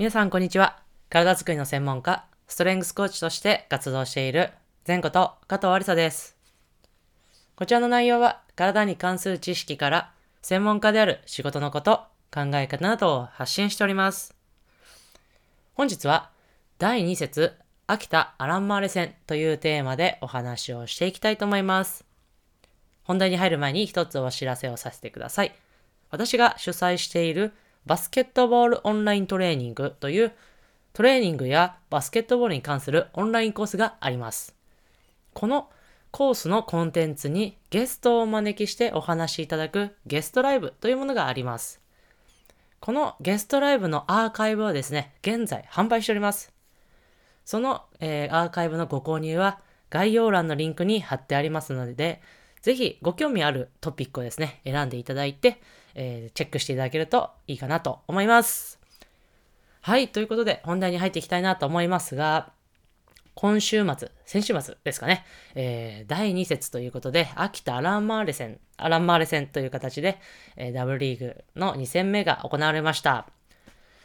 皆さんこんにちは。体づくりの専門家、ストレングスコーチとして活動している前こと加藤ありさです。こちらの内容は体に関する知識から専門家である仕事のこと、考え方などを発信しております。本日は第2節秋田アランマーレ戦というテーマでお話をしていきたいと思います。本題に入る前に一つお知らせをさせてください。私が主催しているバスケットボールオンライントレーニングというトレーニングやバスケットボールに関するオンラインコースがあります。このコースのコンテンツにゲストをお招きしてお話しいただくゲストライブというものがあります。このゲストライブのアーカイブはですね、現在販売しております。その、えー、アーカイブのご購入は概要欄のリンクに貼ってありますので、ぜひご興味あるトピックをですね、選んでいただいて、えー、チェックしていただけるといいかなと思います。はい、ということで本題に入っていきたいなと思いますが、今週末、先週末ですかね、えー、第2節ということで、秋田アランマーレ戦、アランマーレ戦という形で、え、ダブルリーグの2戦目が行われました。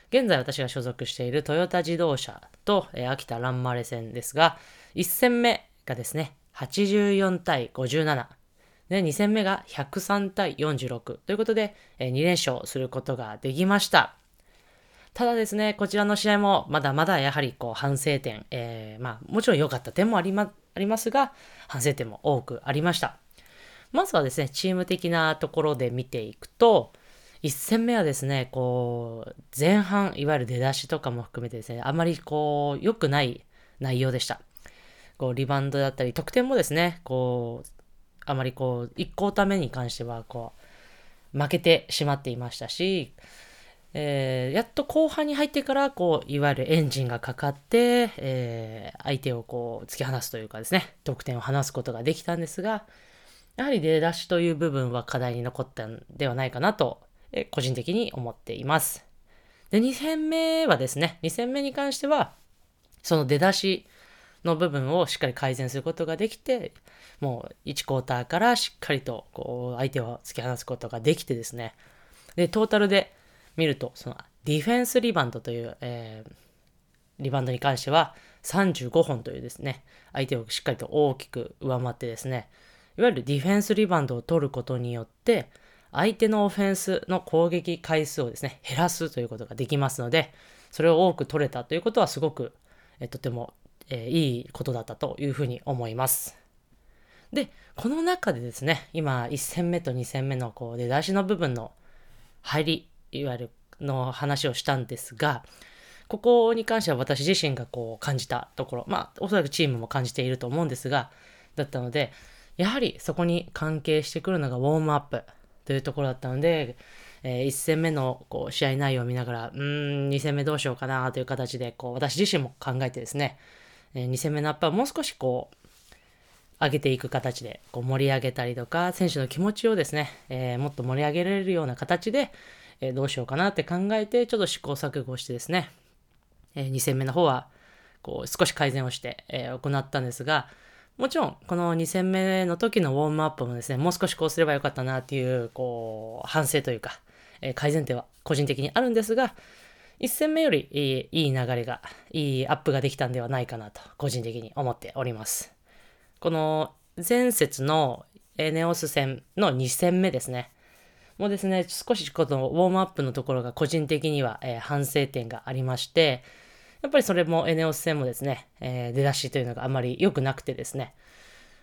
現在私が所属しているトヨタ自動車と、えー、秋田アランマーレ戦ですが、1戦目がですね、84対57、で、2戦目が103対46ということで、えー、2連勝することができました。ただですね、こちらの試合もまだまだやはりこう反省点、えー、まあもちろん良かった点もありまありますが、反省点も多くありました。まずはですね、チーム的なところで見ていくと、1戦目はですね、こう、前半、いわゆる出だしとかも含めてですね、あまりこう、良くない内容でした。こう、リバウンドだったり、得点もですね、こう、あまりこう、1クォーター目に関しては、こう、負けてしまっていましたし、えー、やっと後半に入ってから、こう、いわゆるエンジンがかかって、えー、相手をこう、突き放すというかですね、得点を離すことができたんですが、やはり出だしという部分は課題に残ったんではないかなと、えー、個人的に思っています。で、2戦目はですね、2戦目に関しては、その出だしの部分をしっかり改善することができて、もう1クォーターからしっかりとこう相手を突き放すことができてですね、で、トータルで見ると、そのディフェンスリバウンドという、えー、リバウンドに関しては35本というですね、相手をしっかりと大きく上回ってですね、いわゆるディフェンスリバウンドを取ることによって、相手のオフェンスの攻撃回数をですね、減らすということができますので、それを多く取れたということはすごく、えとてもえー、いいことだったというふうに思います。で、この中でですね、今、1戦目と2戦目のこう出だしの部分の入り、いわゆるの話をしたんですが、ここに関しては私自身がこう感じたところ、まあ、おそらくチームも感じていると思うんですが、だったので、やはりそこに関係してくるのがウォームアップというところだったので、えー、1戦目のこう試合内容を見ながら、うーん、2戦目どうしようかなという形で、こう私自身も考えてですね、え、2戦目のアップはもう少しこう、上げていく形でこう盛り上げたりとか、選手の気持ちをですね、えー、もっと盛り上げられるような形で、えー、どうしようかなって考えて、ちょっと試行錯誤してですね、えー、2戦目の方は、こう、少し改善をして、え行ったんですが、もちろん、この2戦目の時のウォームアップもですね、もう少しこうすればよかったなっていう、こう、反省というか、え改善点は個人的にあるんですが、1戦目よりいいいい流れが、いいアップができたんではないかなと、個人的に思っております。この前節のエネオス戦の2戦目ですね。もうですね、少しこのウォームアップのところが個人的には、えー、反省点がありまして、やっぱりそれもエネオス戦もですね、えー、出だしというのがあまり良くなくてですね、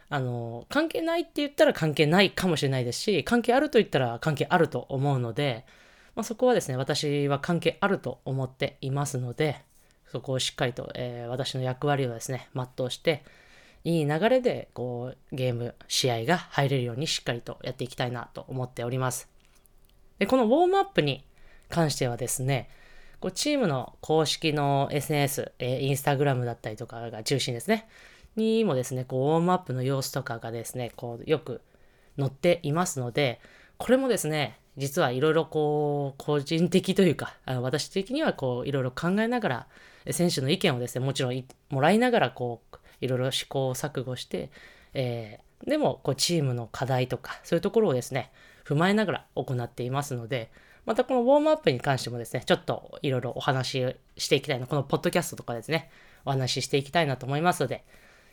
あの、関係ないって言ったら関係ないかもしれないですし、関係あると言ったら関係あると思うので、まあ、そこはですね、私は関係あると思っていますので、そこをしっかりと、えー、私の役割をですね、全うして、いい流れで、こう、ゲーム、試合が入れるようにしっかりとやっていきたいなと思っております。で、このウォームアップに関してはですね、こうチームの公式の SNS、えー、インスタグラムだったりとかが中心ですね、にもですね、こう、ウォームアップの様子とかがですね、こう、よく載っていますので、これもですね、実はいろいろこう、個人的というか、あの私的にはこう、いろいろ考えながら、選手の意見をですね、もちろんもらいながら、こう、いろいろ試行錯誤して、えー、でも、こう、チームの課題とか、そういうところをですね、踏まえながら行っていますので、またこのウォームアップに関してもですね、ちょっといろいろお話ししていきたいな、このポッドキャストとかですね、お話ししていきたいなと思いますので、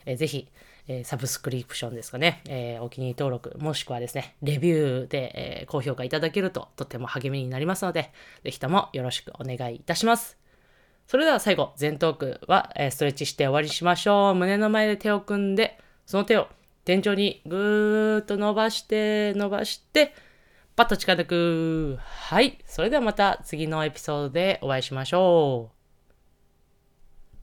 えー、ぜひ、え、サブスクリプションですかね、え、お気に入り登録、もしくはですね、レビューで、え高評価いただけるととても励みになりますので、ぜひともよろしくお願いいたします。それでは最後、前頭腔は、えストレッチして終わりしましょう。胸の前で手を組んで、その手を天井にぐーっと伸ばして、伸ばして、パッと近づく。はい。それではまた次のエピソードでお会いしましょう。